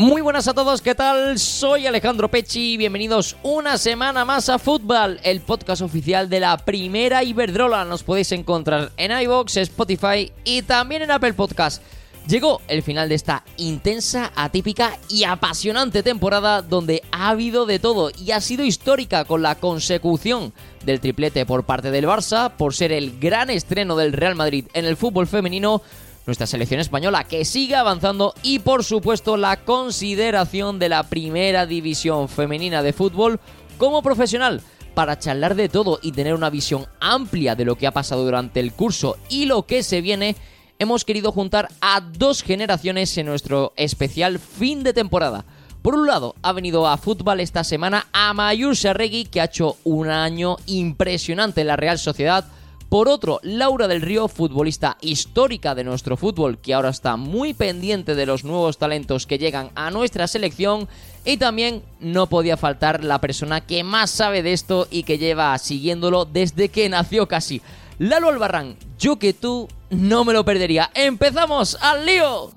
Muy buenas a todos, ¿qué tal? Soy Alejandro Pecci, bienvenidos una semana más a Fútbol, el podcast oficial de la primera Iberdrola. Nos podéis encontrar en iVoox, Spotify y también en Apple Podcast. Llegó el final de esta intensa, atípica y apasionante temporada donde ha habido de todo y ha sido histórica con la consecución del triplete por parte del Barça, por ser el gran estreno del Real Madrid en el fútbol femenino, nuestra selección española que sigue avanzando y por supuesto la consideración de la primera división femenina de fútbol como profesional para charlar de todo y tener una visión amplia de lo que ha pasado durante el curso y lo que se viene, hemos querido juntar a dos generaciones en nuestro especial fin de temporada. Por un lado, ha venido a fútbol esta semana a Mayur Regui, que ha hecho un año impresionante en la Real Sociedad, por otro, Laura del Río, futbolista histórica de nuestro fútbol, que ahora está muy pendiente de los nuevos talentos que llegan a nuestra selección. Y también no podía faltar la persona que más sabe de esto y que lleva siguiéndolo desde que nació casi. Lalo Albarrán, yo que tú no me lo perdería. ¡Empezamos al lío!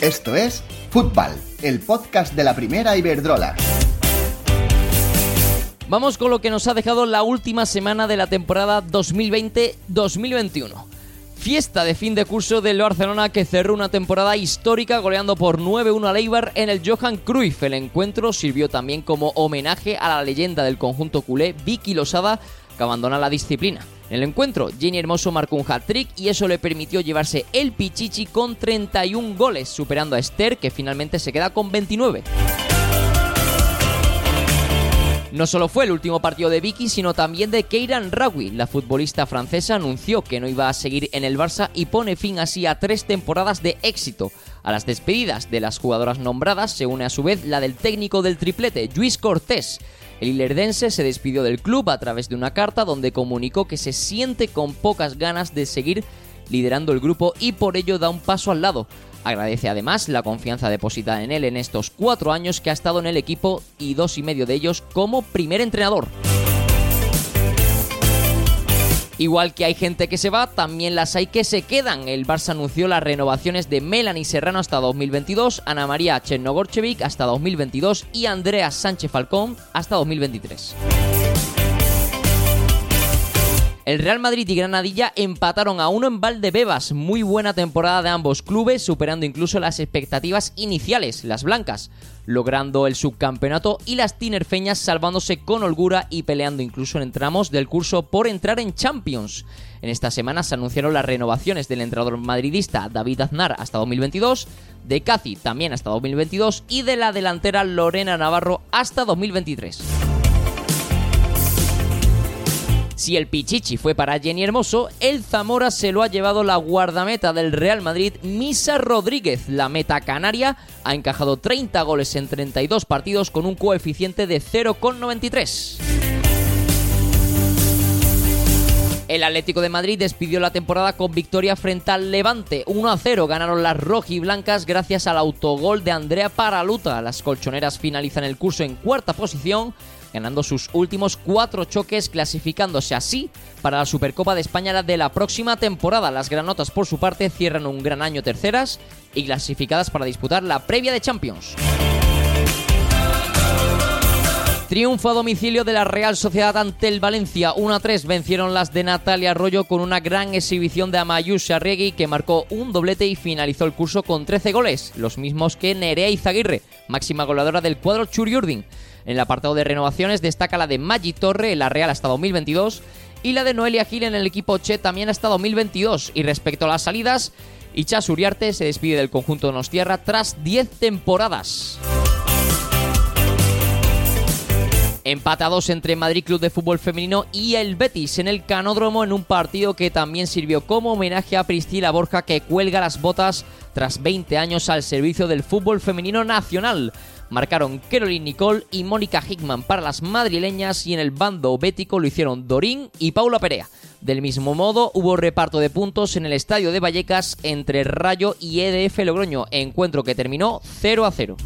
Esto es Fútbol, el podcast de la primera Iberdrola. Vamos con lo que nos ha dejado la última semana de la temporada 2020-2021. Fiesta de fin de curso del Barcelona que cerró una temporada histórica goleando por 9-1 a Eibar en el Johan Cruyff. El encuentro sirvió también como homenaje a la leyenda del conjunto culé Vicky Losada que abandona la disciplina. En el encuentro, Jenny Hermoso marcó un hat-trick y eso le permitió llevarse el Pichichi con 31 goles, superando a Esther que finalmente se queda con 29. No solo fue el último partido de Vicky, sino también de Keiran Rawi. La futbolista francesa anunció que no iba a seguir en el Barça y pone fin así a tres temporadas de éxito. A las despedidas de las jugadoras nombradas se une a su vez la del técnico del triplete, Luis Cortés. El ilerdense se despidió del club a través de una carta donde comunicó que se siente con pocas ganas de seguir liderando el grupo y por ello da un paso al lado. Agradece además la confianza depositada en él en estos cuatro años que ha estado en el equipo y dos y medio de ellos como primer entrenador. Igual que hay gente que se va, también las hay que se quedan. El Barça anunció las renovaciones de Melanie Serrano hasta 2022, Ana María Chernogorchevic hasta 2022 y Andrea Sánchez Falcón hasta 2023. El Real Madrid y Granadilla empataron a uno en Valdebebas. Muy buena temporada de ambos clubes, superando incluso las expectativas iniciales, las blancas, logrando el subcampeonato y las tinerfeñas salvándose con holgura y peleando incluso en tramos del curso por entrar en Champions. En esta semana se anunciaron las renovaciones del entrenador madridista David Aznar hasta 2022, de Casi también hasta 2022 y de la delantera Lorena Navarro hasta 2023. Si el Pichichi fue para Jenny Hermoso, el Zamora se lo ha llevado la guardameta del Real Madrid, Misa Rodríguez. La meta canaria ha encajado 30 goles en 32 partidos con un coeficiente de 0,93. El Atlético de Madrid despidió la temporada con victoria frente al Levante. 1 a 0 ganaron las rojiblancas gracias al autogol de Andrea Paraluta. Las colchoneras finalizan el curso en cuarta posición ganando sus últimos cuatro choques, clasificándose así para la Supercopa de España de la próxima temporada. Las granotas, por su parte, cierran un gran año terceras y clasificadas para disputar la previa de Champions. Triunfo a domicilio de la Real Sociedad ante el Valencia. 1 a 3 vencieron las de Natalia Arroyo con una gran exhibición de Amayus Arregui que marcó un doblete y finalizó el curso con 13 goles, los mismos que Nerea Izaguirre, máxima goleadora del cuadro Churiurdin. En el apartado de renovaciones destaca la de Maggi Torre en la Real hasta 2022 y la de Noelia Gil en el equipo Che también hasta 2022. Y respecto a las salidas, Ichas Uriarte se despide del conjunto de Nostierra tras 10 temporadas. Empatados entre Madrid Club de Fútbol Femenino y el Betis en el Canódromo en un partido que también sirvió como homenaje a Priscila Borja que cuelga las botas tras 20 años al servicio del fútbol femenino nacional. Marcaron Caroline Nicole y Mónica Hickman para las madrileñas y en el bando bético lo hicieron Dorín y Paula Perea. Del mismo modo, hubo reparto de puntos en el estadio de Vallecas entre Rayo y EDF Logroño, encuentro que terminó 0 a 0.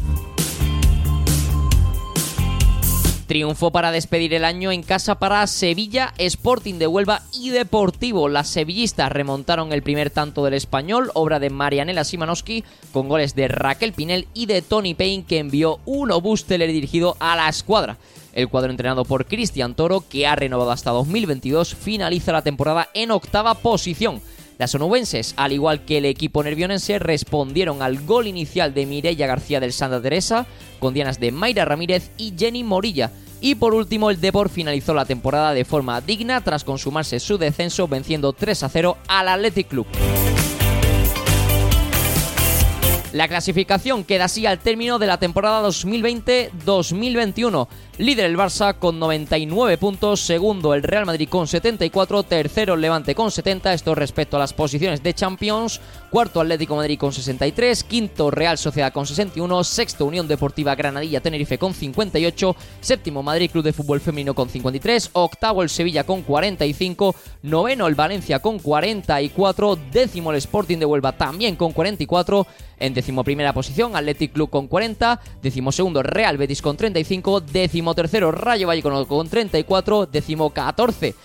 Triunfo para despedir el año en casa para Sevilla, Sporting de Huelva y Deportivo. Las sevillistas remontaron el primer tanto del español, obra de Marianela Simanowski, con goles de Raquel Pinel y de Tony Payne, que envió un obús dirigido a la escuadra. El cuadro entrenado por Cristian Toro, que ha renovado hasta 2022, finaliza la temporada en octava posición. Las onubenses, al igual que el equipo nervionense, respondieron al gol inicial de Mireia García del Santa Teresa, con dianas de Mayra Ramírez y Jenny Morilla. Y por último, el Depor finalizó la temporada de forma digna tras consumarse su descenso venciendo 3 a 0 al Athletic Club. La clasificación queda así al término de la temporada 2020-2021. Líder el Barça con 99 puntos, segundo el Real Madrid con 74, tercero el Levante con 70, esto respecto a las posiciones de Champions, cuarto Atlético Madrid con 63, quinto Real Sociedad con 61, sexto Unión Deportiva Granadilla Tenerife con 58, séptimo Madrid Club de Fútbol Femenino con 53, octavo el Sevilla con 45, noveno el Valencia con 44, décimo el Sporting de Huelva también con 44, en décimo primera posición Athletic Club con 40, décimo segundo Real Betis con 35, décimo tercero Rayo Vallecano con 34, décimo 14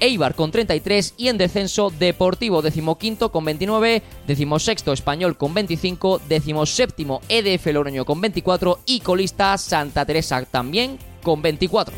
Eibar con 33 y en descenso Deportivo decimoquinto con 29, decimosexto Español con 25, decimoséptimo EDF Logroño con 24 y colista Santa Teresa también con 24.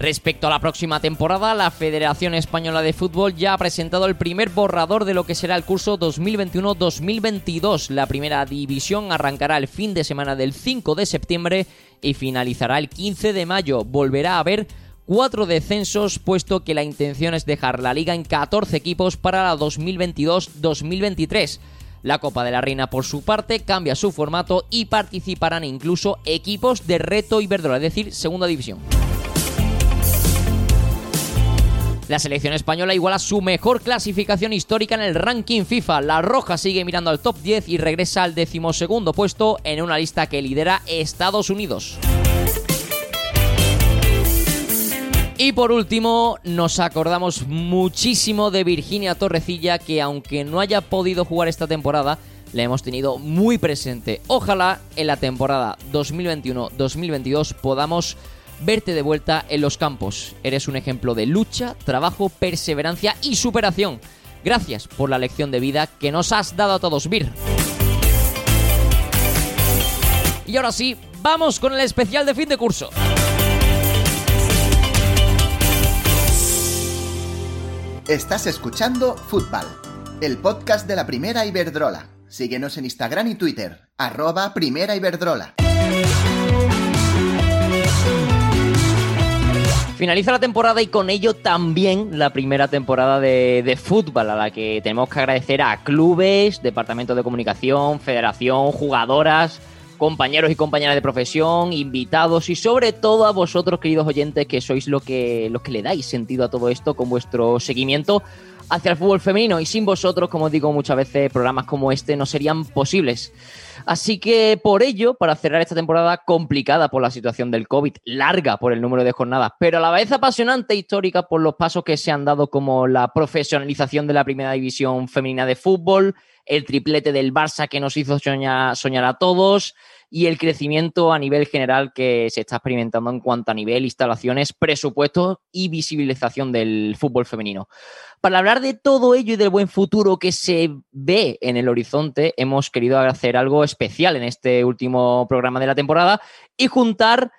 Respecto a la próxima temporada, la Federación Española de Fútbol ya ha presentado el primer borrador de lo que será el curso 2021-2022. La primera división arrancará el fin de semana del 5 de septiembre y finalizará el 15 de mayo. Volverá a haber cuatro descensos, puesto que la intención es dejar la liga en 14 equipos para la 2022-2023. La Copa de la Reina, por su parte, cambia su formato y participarán incluso equipos de reto Iberdrola, es decir, segunda división. La selección española iguala su mejor clasificación histórica en el ranking FIFA. La Roja sigue mirando al top 10 y regresa al decimosegundo puesto en una lista que lidera Estados Unidos. Y por último, nos acordamos muchísimo de Virginia Torrecilla, que aunque no haya podido jugar esta temporada, la hemos tenido muy presente. Ojalá en la temporada 2021-2022 podamos verte de vuelta en los campos. Eres un ejemplo de lucha, trabajo, perseverancia y superación. Gracias por la lección de vida que nos has dado a todos, Vir. Y ahora sí, vamos con el especial de fin de curso. Estás escuchando Fútbol, el podcast de la primera Iberdrola. Síguenos en Instagram y Twitter, arroba primera Iberdrola. Finaliza la temporada y con ello también la primera temporada de, fútbol a la que tenemos que agradecer a clubes, departamento de comunicación, federación, jugadoras, compañeros y compañeras de profesión, invitados y sobre todo a vosotros, queridos oyentes, que sois lo que, los que le dais sentido a todo esto con vuestro seguimiento hacia el fútbol femenino. Y sin vosotros, como digo muchas veces, programas como este no serían posibles. Así que por ello, para cerrar esta temporada complicada por la situación del COVID, larga por el número de jornadas, pero a la vez apasionante e histórica por los pasos que se han dado como la profesionalización de la primera división femenina de fútbol, el triplete del Barça que nos hizo soñar, a todos y el crecimiento a nivel general que se está experimentando en cuanto a nivel, instalaciones, presupuestos y visibilización del fútbol femenino. Para hablar de todo ello y del buen futuro que se ve en el horizonte, hemos querido hacer algo especial en este último programa de la temporada y juntar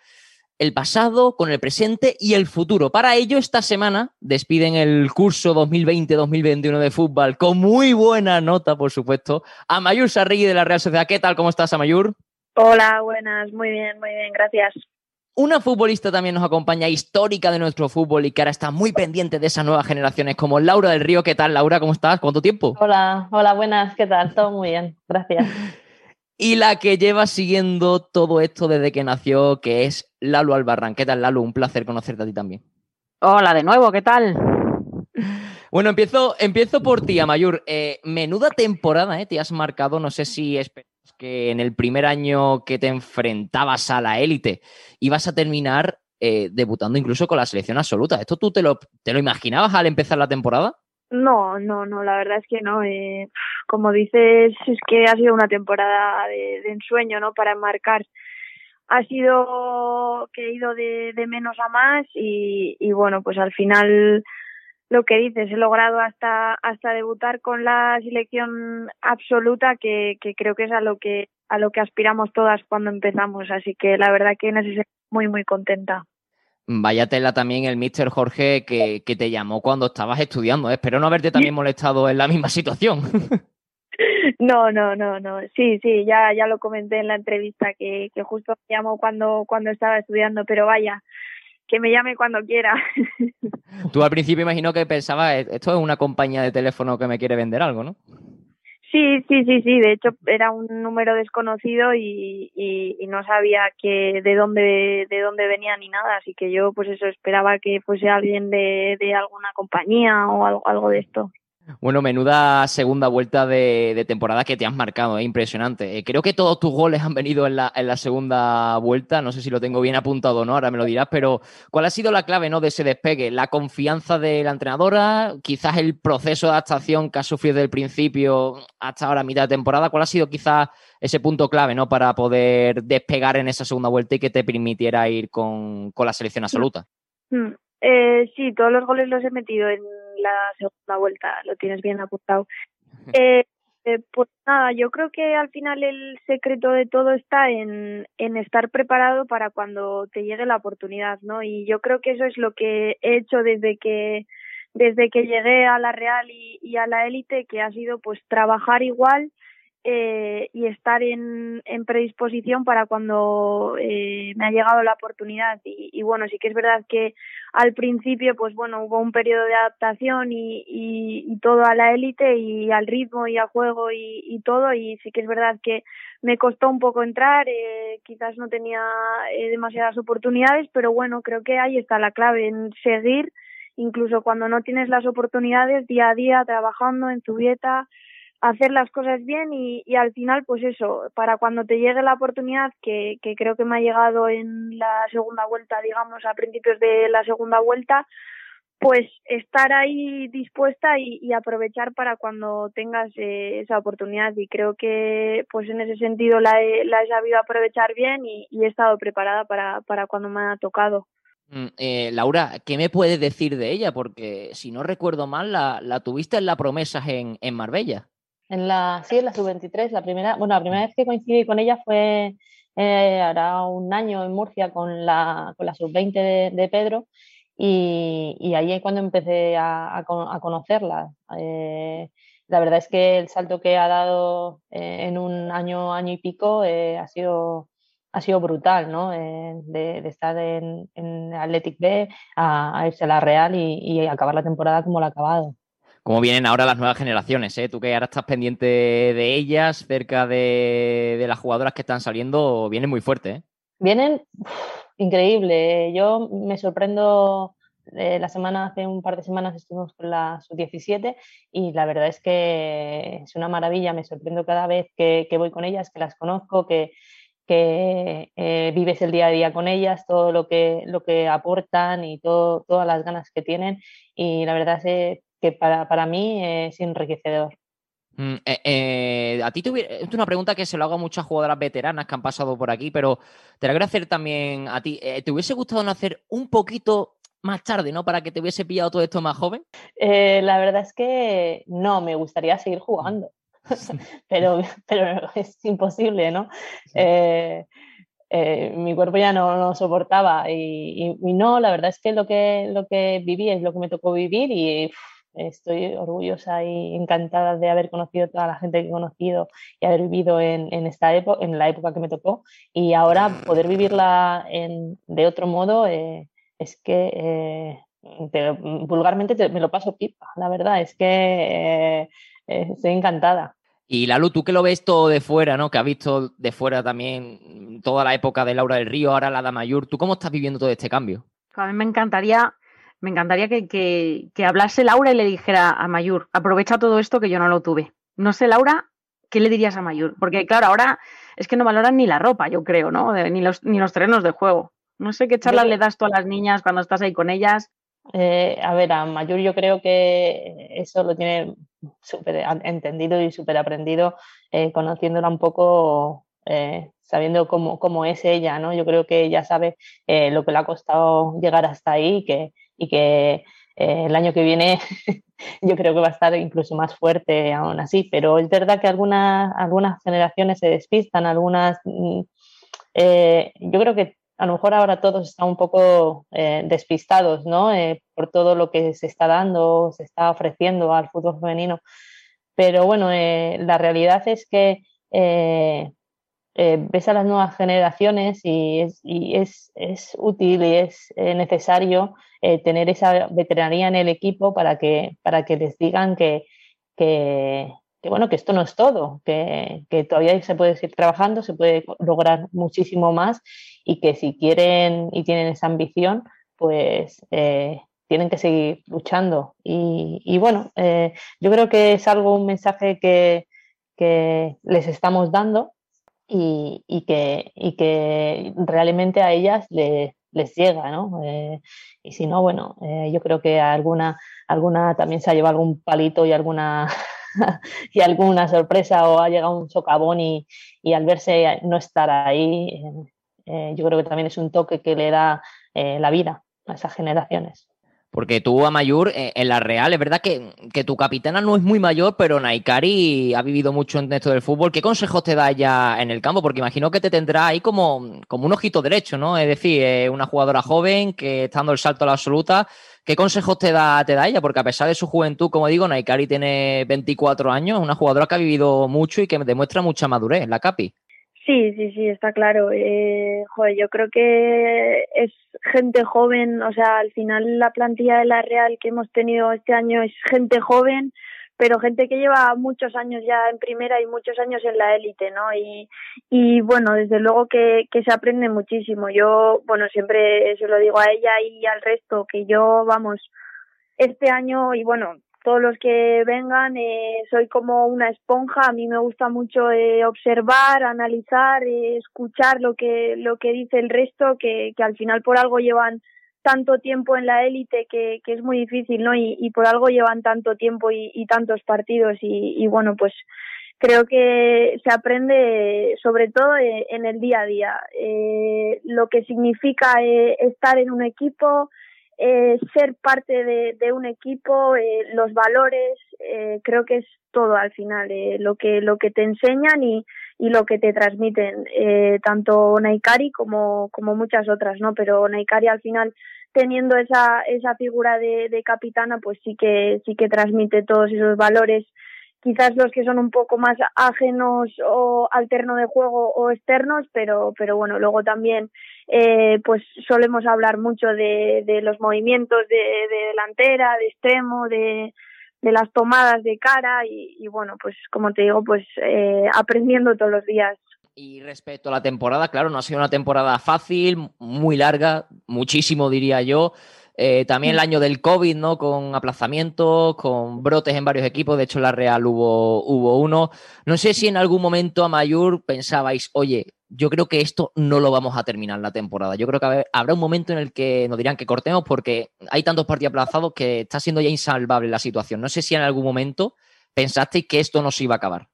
el pasado con el presente y el futuro. Para ello, esta semana despiden el curso 2020-2021 de fútbol con muy buena nota, por supuesto, a Mayur Sarrigui de la Real Sociedad. ¿Qué tal? ¿Cómo estás, Amayur? Hola, buenas, muy bien, muy bien, gracias. Una futbolista también nos acompaña, histórica de nuestro fútbol y que ahora está muy pendiente de esas nuevas generaciones, como Laura del Río. ¿Qué tal, Laura? ¿Cómo estás? ¿Cuánto tiempo? Hola, hola, buenas, ¿qué tal? Todo muy bien, gracias. y la que lleva siguiendo todo esto desde que nació, que es Lalo Albarrán. ¿Qué tal, Lalo? Un placer conocerte a ti también. Hola de nuevo, ¿qué tal? Bueno, empiezo, empiezo por ti, Amayur. Eh, menuda temporada, ¿eh? Te has marcado, no sé si esperas que en el primer año que te enfrentabas a la élite ibas a terminar eh, debutando incluso con la selección absoluta. ¿Esto tú te lo, te lo imaginabas al empezar la temporada? No, no, no, la verdad es que no. Eh, como dices, es que ha sido una temporada de, ensueño, ¿no? Para enmarcar ha sido que he ido de, de menos a más y, y bueno, pues al final lo que dices, he logrado hasta hasta debutar con la selección absoluta que, que creo que es a lo que a lo que aspiramos todas cuando empezamos, así que la verdad que en ese muy muy contenta. Vaya tela también el mister Jorge que, que te llamó cuando estabas estudiando. ¿eh? Espero no haberte también molestado en la misma situación. No, no, no, no. Sí, sí, ya, ya lo comenté en la entrevista que, que justo me llamó cuando, cuando estaba estudiando, pero vaya, que me llame cuando quiera. Tú al principio imagino que pensabas, esto es una compañía de teléfono que me quiere vender algo, ¿no? Sí, sí, sí, sí. De hecho, era un número desconocido y, y, y, no sabía que de dónde de dónde venía ni nada. Así que yo, pues eso, esperaba que fuese alguien de, de alguna compañía o algo, algo de esto. Bueno, menuda segunda vuelta de, de temporada que te has marcado, es impresionante. Eh, creo que todos tus goles han venido en la, en la, segunda vuelta, no sé si lo tengo bien apuntado o no, ahora me lo dirás, pero ¿cuál ha sido la clave ¿no? de ese despegue? ¿La confianza de la entrenadora? ¿Quizás el proceso de adaptación que has sufrido desde el principio hasta ahora, mitad de temporada? ¿Cuál ha sido quizás ese punto clave ¿no? para poder despegar en esa segunda vuelta y que te permitiera ir con, con la selección absoluta? Mm. Eh, sí, todos los goles los he metido en la segunda vuelta, lo tienes bien apuntado. Eh, eh, pues nada, yo creo que al final el secreto de todo está en, en estar preparado para cuando te llegue la oportunidad, ¿no? Y yo creo que eso es lo que he hecho desde que desde que llegué a la Real y, y a la élite, que ha sido pues trabajar igual eh, y estar en, en, predisposición para cuando eh, me ha llegado la oportunidad. Y, y, bueno, sí que es verdad que al principio, pues bueno, hubo un periodo de adaptación y, y, y todo a la élite y al ritmo y al juego y, todo. Y sí que es verdad que me costó un poco entrar, eh, quizás no tenía eh, demasiadas oportunidades, pero bueno, creo que ahí está la clave en seguir, incluso cuando no tienes las oportunidades, día a día, trabajando en tu dieta hacer las cosas bien y, y, al final, pues eso, para cuando te llegue la oportunidad, que, que creo que me ha llegado en la segunda vuelta, digamos, a principios de la segunda vuelta, pues estar ahí dispuesta y, y aprovechar para cuando tengas eh, esa oportunidad. Y creo que, pues en ese sentido, la he, la he sabido aprovechar bien y, he estado preparada para, para cuando me ha tocado. Eh, Laura, ¿qué me puedes decir de ella? Porque si no recuerdo mal, la, la tuviste en la promesas en, en Marbella. En la, sí, en la sub-23, la primera, bueno, la primera vez que coincidí con ella fue eh, hará un año en Murcia con la, con la sub-20 de, de, Pedro y, ahí es cuando empecé a, a, conocerla. Eh, la verdad es que el salto que ha dado eh, en un año, año y pico eh, ha sido ha sido brutal, ¿no? De, estar en, en, Athletic B a, a, irse a la Real y, y acabar la temporada como la ha acabado cómo vienen ahora las nuevas generaciones, ¿eh? Tú que ahora estás pendiente de ellas, cerca de, de las jugadoras que están saliendo, vienen muy fuerte, ¿eh? Vienen increíble. Yo me sorprendo. Eh, la semana, hace un par de semanas estuvimos con la sub-17 y la verdad es que es una maravilla. Me sorprendo cada vez que, que voy con ellas, que las conozco, que, que eh, vives el día a día con ellas, todo lo que, lo que aportan y todo, todas las ganas que tienen. Y la verdad es que para, para mí es enriquecedor. Mm, eh, eh, a ti te hubiera, es una pregunta que se lo hago a muchas jugadoras veteranas que han pasado por aquí, pero te la quiero hacer también a ti. Eh, ¿Te hubiese gustado nacer un poquito más tarde, ¿no? Para que te hubiese pillado todo esto más joven. La verdad es que no, me gustaría seguir jugando, pero, pero es imposible, ¿no? Mi cuerpo ya no, no soportaba y, y, y, no, la verdad es que lo que, lo que viví es lo que me tocó vivir y estoy orgullosa y encantada de haber conocido toda la gente que he conocido y haber vivido en, en esta época, en la época que me tocó y ahora poder vivirla en, de otro modo eh, es que eh, te, vulgarmente te, me lo paso pipa, la verdad es que eh, estoy encantada. Y Lalu, tú que lo ves todo de fuera, ¿no? Que has visto de fuera también toda la época de Laura del Río, ahora la Damayur, ¿tú cómo estás viviendo todo este cambio? A mí me encantaría me encantaría que, que, que, hablase Laura y le dijera a Mayur, aprovecha todo esto que yo no lo tuve. No sé, Laura, ¿qué le dirías a Mayur? Porque claro, ahora es que no valoran ni la ropa, yo creo, ¿no? ni, los, ni los terrenos de juego. No sé qué charlas le das tú a las niñas cuando estás ahí con ellas. Eh, a ver, a Mayur yo creo que eso lo tiene súper entendido y súper aprendido, eh, conociéndola un poco, eh, sabiendo cómo, cómo, es ella, ¿no? Yo creo que ella sabe eh, lo que le ha costado llegar hasta ahí que, y que eh, el año que viene yo creo que va a estar incluso más fuerte aún así, pero es verdad que algunas, algunas generaciones se despistan, algunas... Mm, eh, yo creo que a lo mejor ahora todos están un poco despistados, ¿no? por todo lo que se está dando, se está ofreciendo al fútbol femenino. Pero bueno, la realidad es que eh, ves a las nuevas generaciones y es, y es, útil y es eh, necesario eh, tener esa veteranía en el equipo para que, para que les digan que, que, bueno, que esto no es todo, que, que, todavía se puede seguir trabajando, se puede lograr muchísimo más y que si quieren y tienen esa ambición, pues tienen que seguir luchando. Y, y bueno, yo creo que es algo, un mensaje que, que les estamos dando y, que, y que realmente a ellas les, les llega, ¿no? Eh, y si no, bueno, eh, yo creo que alguna, alguna también se ha llevado algún palito y alguna, y alguna sorpresa o ha llegado un socavón y, y al verse no estar ahí, eh, yo creo que también es un toque que le da la vida a esas generaciones. Porque tú, a Mayur, eh, en la Real, es verdad que, tu capitana no es muy mayor, pero Naikari ha vivido mucho en esto del fútbol. ¿Qué consejos te da ella en el campo? Porque imagino que te tendrá ahí como, como un ojito derecho, ¿no? Es decir, eh, una jugadora joven que está dando el salto a la absoluta. ¿Qué consejos te da, te da ella? Porque a pesar de su juventud, como digo, Naikari tiene 24 años, una jugadora que ha vivido mucho y que demuestra mucha madurez, la Capi. Sí, sí, sí, está claro. Eh, joder, yo creo que es gente joven, o sea, al final la plantilla de la Real que hemos tenido este año es gente joven, pero gente que lleva muchos años ya en primera y muchos años en la élite, ¿no? Y, y bueno, desde luego que, que se aprende muchísimo. Yo, bueno, siempre se lo digo a ella y al resto, que yo, vamos, este año, y bueno, todos los que vengan eh, soy como una esponja. A mí me gusta mucho eh, observar analizar eh, escuchar lo que lo que dice el resto que, que al final por algo llevan tanto tiempo en la élite que, que es muy difícil no y, y por algo llevan tanto tiempo y, y tantos partidos. Y, y bueno pues creo que se aprende sobre todo eh, en el día a día. Eh, lo que significa eh, estar en un equipo eh, ser parte de, de un equipo, eh, los valores, eh, creo que es todo al final, eh, lo que lo que te enseñan y, y lo que te transmiten, eh, tanto Naikari como, como muchas otras, ¿no? Pero Naikari al final teniendo esa, esa figura de, de capitana, pues sí que, sí que transmite todos esos valores quizás los que son un poco más ajenos o alterno de juego o externos, pero, pero bueno, luego también eh, pues solemos hablar mucho de, de los movimientos de, de, delantera, de extremo, de, de las tomadas de cara y, y bueno, pues como te digo, pues eh, aprendiendo todos los días. Y respecto a la temporada, claro, no ha sido una temporada fácil, muy larga, muchísimo diría yo. Eh, también el año del COVID, ¿no? Con aplazamientos, con brotes en varios equipos. De hecho, en la Real hubo, hubo uno. No sé si en algún momento a Mayur pensabais, oye, yo creo que esto no lo vamos a terminar la temporada. Yo creo que habrá un momento en el que nos dirán que cortemos porque hay tantos partidos aplazados que está siendo ya insalvable la situación. No sé si en algún momento pensasteis que esto no se iba a acabar.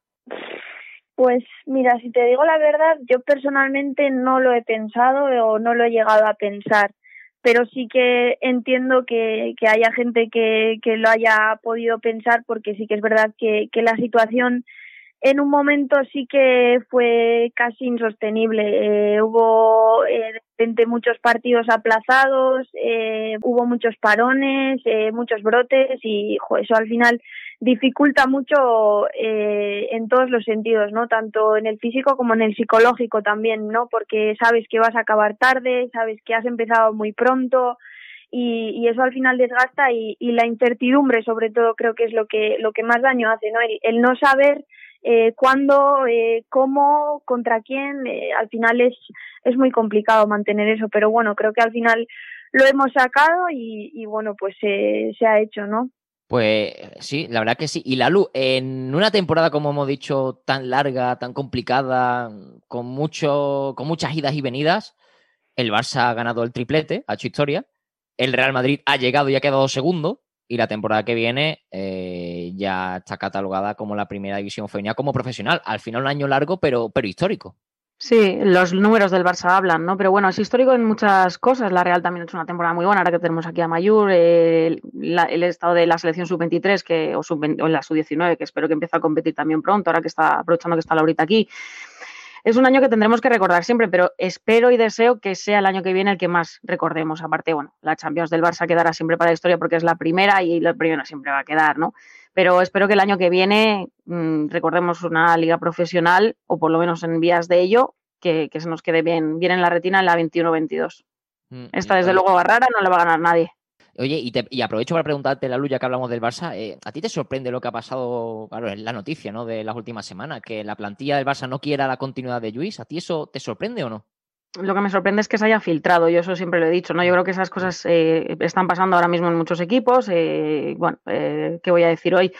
Pues mira, si te digo la verdad, yo personalmente no lo he pensado o no lo he llegado a pensar pero sí que entiendo que, que haya gente que, que lo haya podido pensar porque sí que es verdad que, que la situación en un momento sí que fue casi insostenible. Eh, hubo eh, de repente muchos partidos aplazados, eh, hubo muchos parones, eh, muchos brotes y eso al final dificulta mucho eh, en todos los sentidos, ¿no? Tanto en el físico como en el psicológico también, ¿no? Porque sabes que vas a acabar tarde, sabes que has empezado muy pronto y, y eso al final desgasta y, y, la incertidumbre sobre todo creo que es lo que lo que más daño hace, ¿no? El, el no saber eh, cuándo, eh, cómo, contra quién, eh, al final es es muy complicado mantener eso, pero bueno, creo que al final lo hemos sacado y, y bueno, pues se ha hecho, ¿no? Pues sí, la verdad que sí. Y Lalu, en una temporada, como hemos dicho, tan larga, tan complicada, con, mucho, con muchas idas y venidas, el Barça ha ganado el triplete, ha hecho historia. El Real Madrid ha llegado y ha quedado segundo. Y la temporada que viene eh, ya está catalogada como la primera división femenina como profesional. Al final un año largo, pero, pero histórico. Sí, los números del Barça hablan, ¿no? Pero bueno, es histórico en muchas cosas. La Real también ha hecho una temporada muy buena, ahora que tenemos aquí a Mayur, el, estado de la selección sub-23 que, o, sub o la sub-19, que espero que empiece a competir también pronto, ahora que está aprovechando que está Laurita aquí. Es un año que tendremos que recordar siempre, pero espero y deseo que sea el año que viene el que más recordemos. Aparte, bueno, la Champions del Barça quedará siempre para la historia porque es la primera y la primera siempre va a quedar, ¿no? Pero espero que el año que viene mm, recordemos una liga profesional o por lo menos en vías de ello que, se nos quede bien, bien en la retina en la 21-22. Mm, Esta desde luego va rara, no le va a ganar nadie. Oye, y, aprovecho para preguntarte, la ya que hablamos del Barça, eh, ¿a ti te sorprende lo que ha pasado, claro, en la noticia ¿no? de las últimas semanas, que la plantilla del Barça no quiera la continuidad de Luis? ¿A ti eso te sorprende o no? Lo que me sorprende es que se haya filtrado, yo eso siempre lo he dicho, ¿no? Yo creo que esas cosas eh, están pasando ahora mismo en muchos equipos. Eh, bueno, eh, ¿qué voy a decir hoy?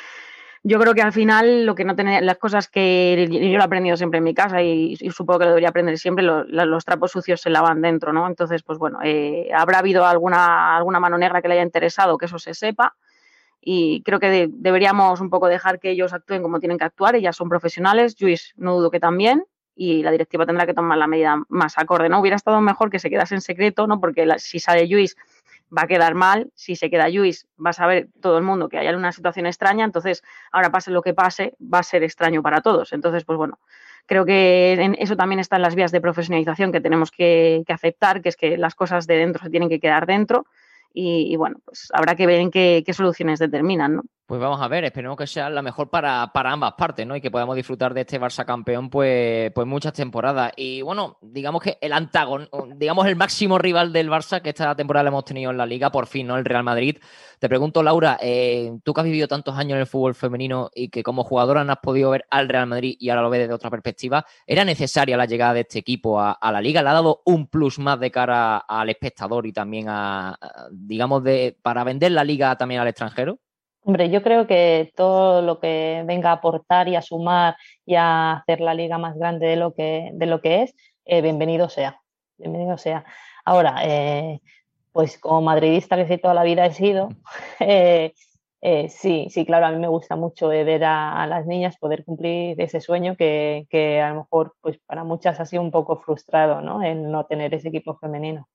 Yo creo que al final lo que no tenía, las cosas que yo lo he aprendido siempre en mi casa y, supongo que lo debería aprender siempre, los trapos sucios se lavan dentro, ¿no? Entonces, pues bueno, habrá habido alguna, alguna mano negra que le haya interesado que eso se sepa y creo que deberíamos un poco dejar que ellos actúen como tienen que actuar, ellas son profesionales, Luis no dudo que también, y la directiva tendrá que tomar la medida más acorde. ¿no? Hubiera estado mejor que se quedase en secreto, ¿no? porque si sale Luis va a quedar mal, si se queda Luis va a saber todo el mundo que hay una situación extraña, entonces ahora pase lo que pase, va a ser extraño para todos. Entonces, pues bueno, creo que en eso también están las vías de profesionalización que tenemos que, aceptar, que es que las cosas de dentro se tienen que quedar dentro y, bueno, pues habrá que ver en qué, qué soluciones determinan, ¿no? Pues vamos a ver, esperemos que sea la mejor para, ambas partes, ¿no? Y que podamos disfrutar de este Barça campeón, pues, pues muchas temporadas. Y bueno, digamos que el antagón, digamos el máximo rival del Barça que esta temporada le hemos tenido en la liga, por fin, ¿no? El Real Madrid. Te pregunto, Laura, eh, tú que has vivido tantos años en el fútbol femenino y que como jugadora no has podido ver al Real Madrid y ahora lo ves desde otra perspectiva, ¿era necesaria la llegada de este equipo a, la liga? ¿Le ha dado un plus más de cara al espectador y también a digamos, de, para vender la liga también al extranjero? Hombre, yo creo que todo lo que venga a aportar y a sumar y a hacer la liga más grande de lo que, de lo que es, eh, bienvenido sea. Bienvenido sea. Ahora, eh, pues como madridista que sé toda la vida he sido, eh, sí, sí, claro, a mí me gusta mucho ver a, las niñas poder cumplir ese sueño que, que, a lo mejor pues para muchas ha sido un poco frustrado, ¿no? El no tener ese equipo femenino.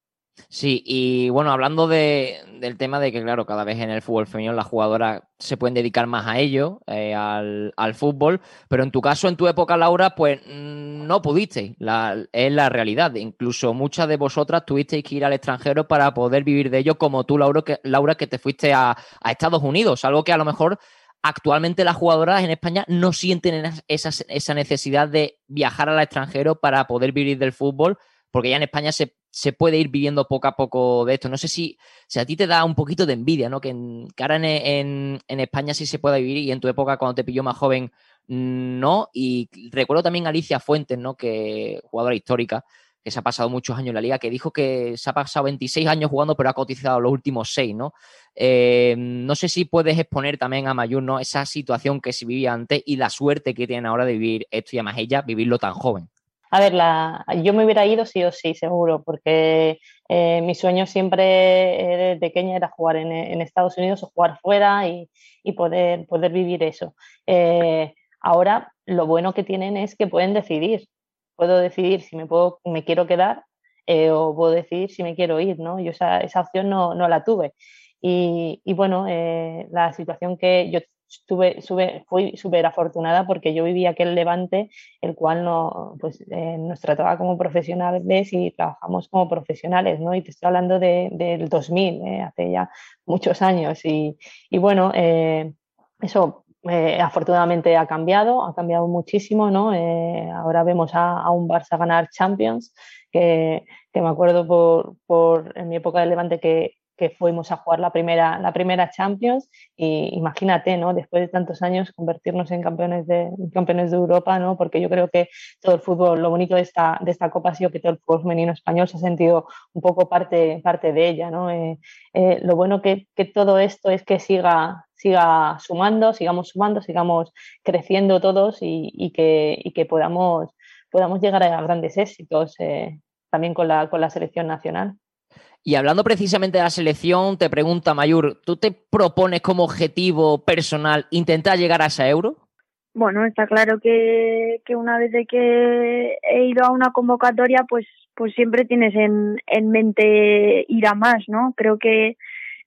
Sí, y bueno, hablando de, del tema de que, claro, cada vez en el fútbol femenino las jugadoras se pueden dedicar más a ello, eh, al, fútbol, pero en tu caso, en tu época, Laura, pues mm, no pudiste, la, es la realidad. Incluso muchas de vosotras tuvisteis que ir al extranjero para poder vivir de ello, como tú, Laura, que, Laura, que te fuiste a, a Estados Unidos, algo que a lo mejor actualmente las jugadoras en España no sienten esa, esa necesidad de viajar al extranjero para poder vivir del fútbol, porque ya en España se, puede ir viviendo poco a poco de esto. No sé si, si, a ti te da un poquito de envidia, ¿no? Que, en, ahora en, España sí se puede vivir y en tu época cuando te pilló más joven no. Y recuerdo también a Alicia Fuentes, ¿no? Que jugadora histórica, que se ha pasado muchos años en la liga, que dijo que se ha pasado 26 años jugando, pero ha cotizado los últimos 6, ¿no? Eh, no sé si puedes exponer también a Mayur, ¿no? Esa situación que se vivía antes y la suerte que tiene ahora de vivir esto y además ella, vivirlo tan joven. A ver, la, yo me hubiera ido sí o sí, seguro, porque eh, mi sueño siempre de pequeña era jugar en, Estados Unidos o jugar fuera y, poder, poder vivir eso. Eh, ahora, lo bueno que tienen es que pueden decidir. Puedo decidir si me, puedo, me quiero quedar eh, o puedo decidir si me quiero ir, ¿no? Yo esa, esa opción no, no la tuve. Y, y bueno, la situación que yo estuve, fui súper afortunada porque yo vivía aquel levante, el cual no, pues, eh, nos trataba como profesionales y trabajamos como profesionales, ¿no? Y te estoy hablando de, del 2000, ¿eh? hace ya muchos años. Y, y bueno, eh, eso afortunadamente ha cambiado, ha cambiado muchísimo, ¿no? ahora vemos a, a, un Barça ganar Champions, que, que me acuerdo por, por, en mi época de Levante que que fuimos a jugar la primera, la primera Champions y imagínate, ¿no? Después de tantos años convertirnos en campeones de, campeones de Europa, ¿no? Porque yo creo que todo el fútbol, lo bonito de esta, de esta Copa ha sido que todo el fútbol femenino español se ha sentido un poco parte, parte de ella, ¿no? Eh, eh, lo bueno que, que todo esto es que siga, siga sumando, sigamos sumando, sigamos creciendo todos y, que, y que podamos, podamos llegar a grandes éxitos eh, también con la, con la selección nacional. Y hablando precisamente de la selección, te pregunta Mayur, ¿tú te propones como objetivo personal intentar llegar a ese euro? Bueno, está claro que, que una vez de que he ido a una convocatoria, pues, pues siempre tienes en, en mente ir a más, ¿no? Creo que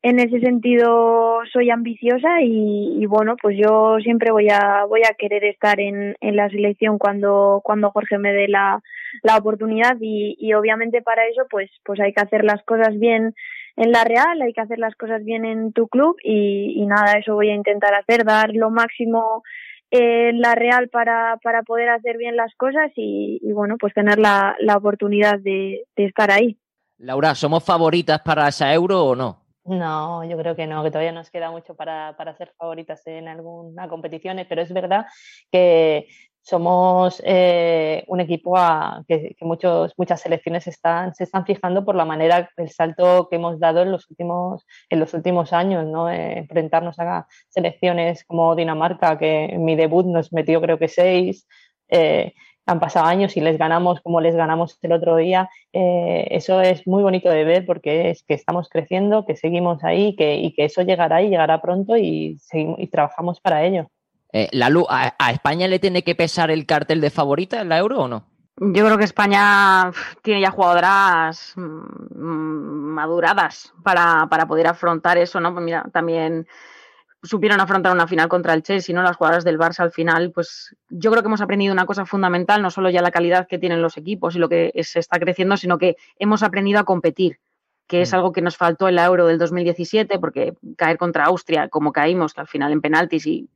en ese sentido soy ambiciosa y, y, bueno, pues yo siempre voy a voy a querer estar en, en la selección cuando cuando Jorge me dé la, la oportunidad y, y obviamente para eso pues pues hay que hacer las cosas bien en la Real, hay que hacer las cosas bien en tu club y, y nada, eso voy a intentar hacer, dar lo máximo en la Real para, para poder hacer bien las cosas y, y bueno, pues tener la, la oportunidad de, de estar ahí. Laura, ¿somos favoritas para esa euro o no? No, yo creo que no, que todavía nos queda mucho para, para ser favoritas en alguna competición, pero es verdad que somos eh, un equipo a, que, que, muchos, muchas selecciones están, se están fijando por la manera, el salto que hemos dado en los últimos, en los últimos años, ¿no? Eh, enfrentarnos a selecciones como Dinamarca, que en mi debut nos metió creo que seis, eh, han pasado años y les ganamos como les ganamos el otro día. Eh, eso es muy bonito de ver porque es que estamos creciendo, que seguimos ahí que, y que eso llegará y llegará pronto y, seguimos, y trabajamos para ello. Eh, Lalu, ¿a, ¿a, España le tiene que pesar el cartel de favorita en la Euro o no? Yo creo que España tiene ya jugadoras maduradas para, para poder afrontar eso, ¿no? Pues mira, también supieron afrontar una final contra el Chelsea, ¿no? Las jugadoras del Barça al final, pues yo creo que hemos aprendido una cosa fundamental, no solo ya la calidad que tienen los equipos y lo que se está creciendo, sino que hemos aprendido a competir, que es algo que nos faltó en la Euro del 2017, porque caer contra Austria, como caímos, que al final en penaltis y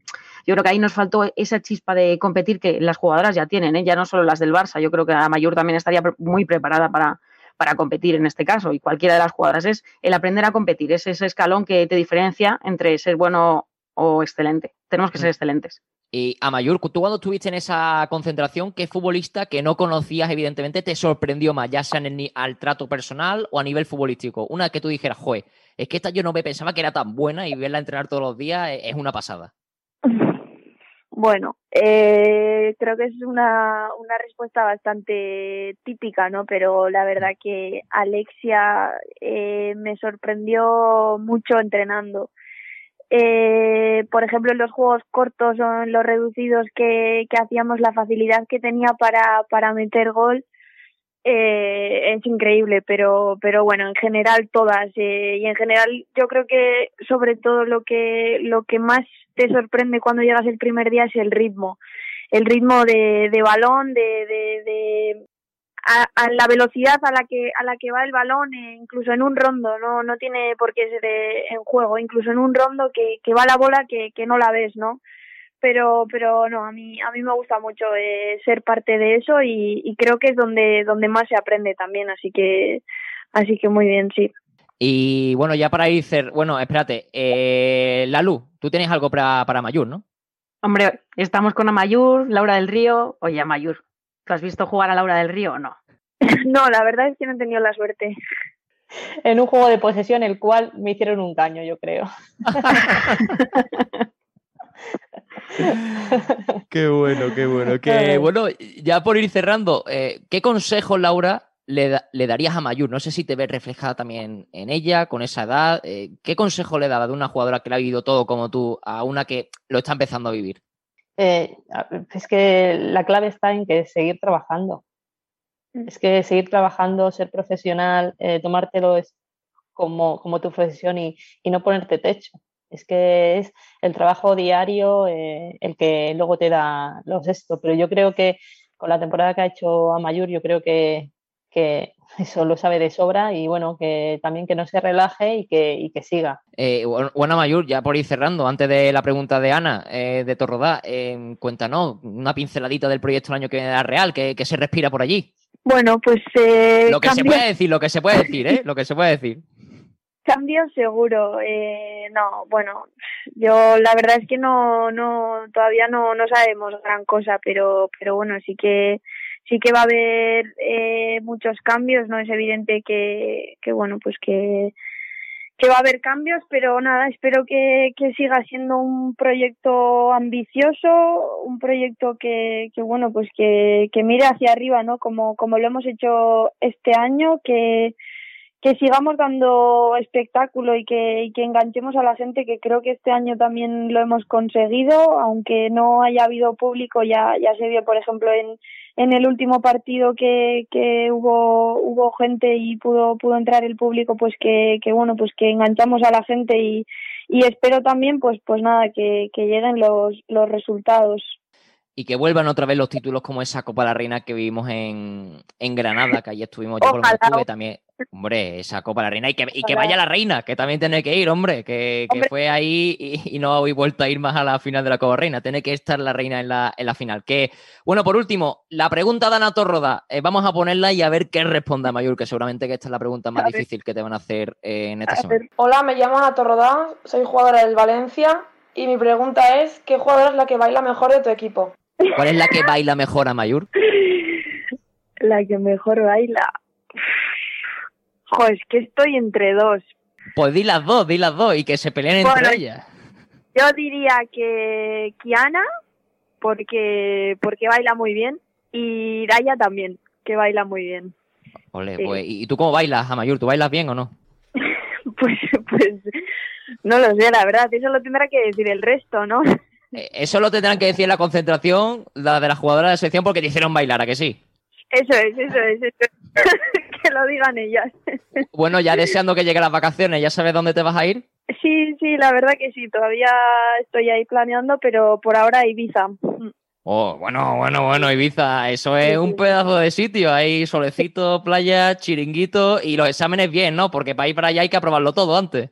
yo creo que ahí nos faltó esa chispa de competir que las jugadoras ya tienen, ¿eh? ya no solo las del Barça, yo creo que la Mayor también estaría muy preparada para, para competir en este caso y cualquiera de las jugadoras es el aprender a competir, es ese escalón que te diferencia entre ser bueno o excelente. Tenemos que ser excelentes. Y Amayur, tú cuando estuviste en esa concentración, ¿qué futbolista que no conocías, evidentemente, te sorprendió más, ya sea en el, al trato personal o a nivel futbolístico? Una que tú dijeras, joder, es que esta yo no me pensaba que era tan buena y verla entrenar todos los días es una pasada. Bueno, eh, creo que es una, una respuesta bastante típica, ¿no? Pero la verdad que Alexia eh, me sorprendió mucho entrenando. Eh, por ejemplo, en los juegos cortos o en los reducidos que, que hacíamos, la facilidad que tenía para, para meter gol eh, es increíble, pero, pero bueno, en general todas. Eh, y en general yo creo que sobre todo lo que, lo que más te sorprende cuando llegas el primer día es el ritmo. El ritmo de, de balón, de, de, de a, la velocidad a la que a la que va el balón eh, incluso en un rondo no no tiene por qué ser de, en juego incluso en un rondo que, que va la bola que, que no la ves no pero pero no a mí a mí me gusta mucho eh, ser parte de eso y, y creo que es donde donde más se aprende también así que así que muy bien sí y bueno ya para ir bueno espérate eh, Lalu tú tienes algo para para Mayur no hombre estamos con Amayur Laura del Río oye Amayur ¿Tú has visto jugar a Laura del Río o no? No, la verdad es que no he tenido la suerte. En un juego de posesión, el cual me hicieron un daño, yo creo. qué bueno, qué bueno. Que, bueno, ya por ir cerrando, eh, ¿qué consejo, Laura, le, da, le, darías a Mayur? No sé si te ves reflejada también en ella, con esa edad. Eh, ¿Qué consejo le daba de una jugadora que la ha vivido todo como tú a una que lo está empezando a vivir? Eh, es que la clave está en que seguir trabajando. Es que seguir trabajando, ser profesional, eh, tomártelo es como, como tu profesión y, y, no ponerte techo. Es que es el trabajo diario eh, el que luego te da los esto. Pero yo creo que con la temporada que ha hecho Amayur, yo creo que, que eso lo sabe de sobra y bueno, que también que no se relaje y que, y que siga. Eh, bueno, Mayur, ya por ir cerrando, antes de la pregunta de Ana eh, de Torrodá, eh, cuéntanos una pinceladita del proyecto el año que viene de Real, que, que, se respira por allí. Bueno, pues... lo que se puede decir, lo que se puede decir, ¿eh? Lo que se puede decir. Cambio seguro. Eh, no, bueno, yo la verdad es que no, no, todavía no, no sabemos gran cosa, pero, pero bueno, sí que sí que va a haber eh, muchos cambios, no es evidente que, que bueno, pues que, que va a haber cambios, pero nada, espero que, que siga siendo un proyecto ambicioso, un proyecto que, que bueno, pues que, que mire hacia arriba, ¿no? Como, como lo hemos hecho este año, que, que sigamos dando espectáculo y que, y que enganchemos a la gente, que creo que este año también lo hemos conseguido, aunque no haya habido público, ya, ya se vio, por ejemplo, en, en el último partido que, que hubo, hubo gente y pudo, pudo entrar el público, pues que, que bueno, pues que enganchamos a la gente y, y espero también, pues, pues nada, que, que lleguen los, los resultados y que vuelvan otra vez los títulos como esa Copa de la Reina que vivimos en, en Granada, que allí estuvimos yo por lo también. Hombre, esa Copa de la Reina y que, y que vaya la Reina, que también tiene que ir, hombre, que, que fue ahí y, no habéis vuelto a ir más a la final de la Copa Reina. Tiene que estar la Reina en la, en la final. Que, bueno, por último, la pregunta de Ana Torroda, eh, vamos a ponerla y a ver qué responde Mayur, que seguramente que esta es la pregunta más difícil que te van a hacer eh, en esta semana. Hola, me llamo Ana Torroda, soy jugadora del Valencia y mi pregunta es, ¿qué jugadora es la que baila mejor de tu equipo? ¿Cuál es la que baila mejor a Mayur? La que mejor baila. Joder, es que estoy entre dos. Pues di las dos, di las dos y que se peleen entre ellas. Yo diría que Kiana, porque, porque baila muy bien, y Raya también, que baila muy bien. Ole, pues, ¿y tú cómo bailas, Amayur? ¿Tú bailas bien o no? pues, pues, no lo sé, la verdad, eso lo tendrá que decir el resto, ¿no? Eh, eso lo tendrán que decir en la concentración la de las jugadoras de la selección porque te hicieron bailar, ¿a que sí? Eso es, eso es, eso que lo digan ellas. bueno, ya deseando que lleguen las vacaciones, ¿ya sabes dónde te vas a ir? Sí, sí, la verdad que sí, todavía estoy ahí planeando, pero por ahora Ibiza. Oh, bueno, bueno, bueno, Ibiza, eso es un pedazo de sitio, hay solecito, playa, chiringuito y los exámenes bien, ¿no? Porque para ir para allá hay que aprobarlo todo antes.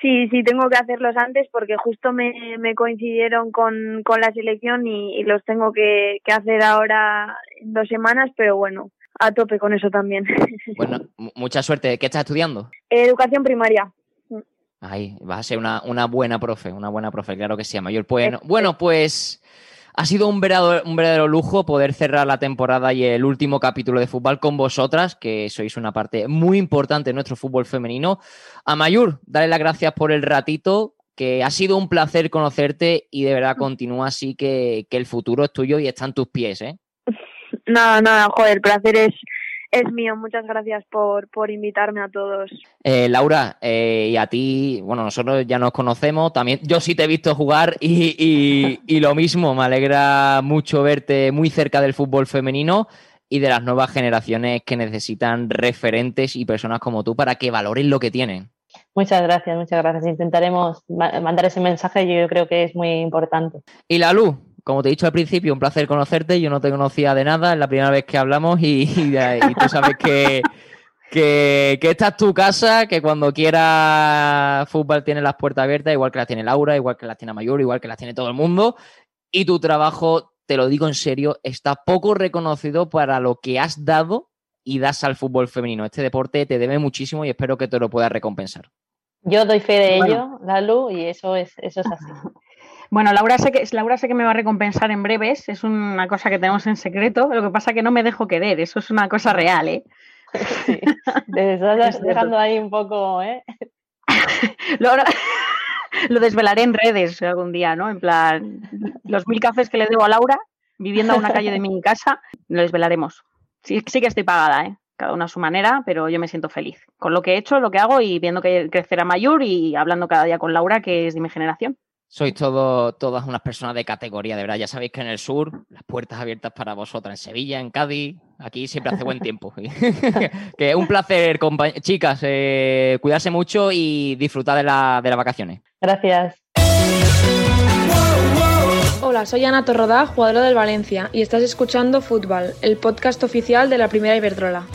Sí, sí, tengo que hacerlos antes porque justo me, me coincidieron con, con la selección y, los tengo que, que, hacer ahora en dos semanas, pero bueno, a tope con eso también. Bueno, mucha suerte. ¿Qué estás estudiando? Educación primaria. Ahí, vas a ser una, una buena profe, una buena profe, claro que sí, mayor. Pues, bueno, pues ha sido un verdadero, lujo poder cerrar la temporada y el último capítulo de fútbol con vosotras, que sois una parte muy importante de nuestro fútbol femenino. A Mayur, dale las gracias por el ratito, que ha sido un placer conocerte y de verdad continúa así que, el futuro es tuyo y está en tus pies, ¿eh? Nada, nada, joder, el placer es, es mío. Muchas gracias por, por invitarme a todos. Eh, Laura, eh, y a ti, bueno, nosotros ya nos conocemos, también yo sí te he visto jugar y, y, lo mismo, me alegra mucho verte muy cerca del fútbol femenino y de las nuevas generaciones que necesitan referentes y personas como tú para que valoren lo que tienen. Muchas gracias, muchas gracias. Intentaremos mandar ese mensaje, yo creo que es muy importante. Y la luz, como te he dicho al principio, un placer conocerte. Yo no te conocía de nada, es la primera vez que hablamos y, tú sabes que, que, esta es tu casa, que cuando quieras fútbol tiene las puertas abiertas, igual que las tiene Laura, igual que las tiene Mayor, igual que las tiene todo el mundo. Y tu trabajo, te lo digo en serio, está poco reconocido para lo que has dado y das al fútbol femenino. Este deporte te debe muchísimo y espero que te lo puedas recompensar. Yo doy fe de ello, Lalu, y eso es, eso es así. Bueno, Laura sé, que, Laura sé que me va a recompensar en breves, es una cosa que tenemos en secreto, lo que pasa es que no me dejo querer, eso es una cosa real, ¿eh? Sí, te estás dejando ahí un poco, ¿eh? lo, desvelaré en redes algún día, ¿no? En plan, los mil cafés que le debo a Laura, viviendo a una calle de mi casa, lo desvelaremos. Sí, sí que estoy pagada, ¿eh? cada una a su manera, pero yo me siento feliz con lo que he hecho, lo que hago y viendo que crecer a mayor y hablando cada día con Laura, que es de mi generación. Sois todo, todas unas personas de categoría, de verdad. Ya sabéis que en el sur, las puertas abiertas para vosotras. En Sevilla, en Cádiz, aquí siempre hace buen tiempo. que un placer, chicas. Eh, cuidarse mucho y disfrutar de, la, de las vacaciones. Gracias. Hola, soy Ana Torrodá, jugadora del Valencia, y estás escuchando Fútbol, el podcast oficial de la Primera Iberdrola.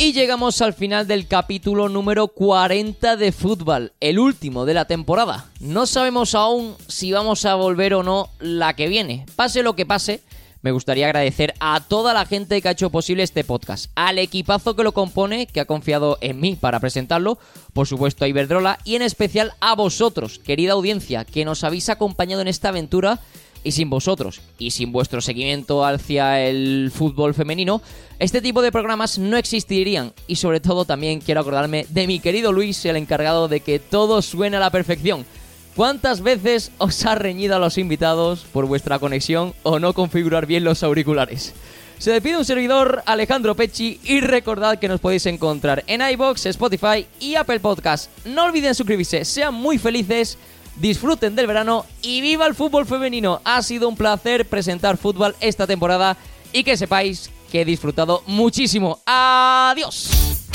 Y llegamos al final del capítulo número 40 de fútbol, el último de la temporada. No sabemos aún si vamos a volver o no la que viene. Pase lo que pase, me gustaría agradecer a toda la gente que ha hecho posible este podcast, al equipazo que lo compone, que ha confiado en mí para presentarlo, por supuesto a Iberdrola y en especial a vosotros, querida audiencia, que nos habéis acompañado en esta aventura y sin vosotros y sin vuestro seguimiento hacia el fútbol femenino, este tipo de programas no existirían. Y sobre todo también quiero acordarme de mi querido Luis, el encargado de que todo suene a la perfección. ¿Cuántas veces os ha reñido a los invitados por vuestra conexión o no configurar bien los auriculares? Se despide un servidor, Alejandro Pecci, y recordad que nos podéis encontrar en iBox, Spotify y Apple Podcast. No olviden suscribirse, sean muy felices, disfruten del verano y viva el fútbol femenino. Ha sido un placer presentar fútbol esta temporada y que sepáis que he disfrutado muchísimo. ¡Adiós!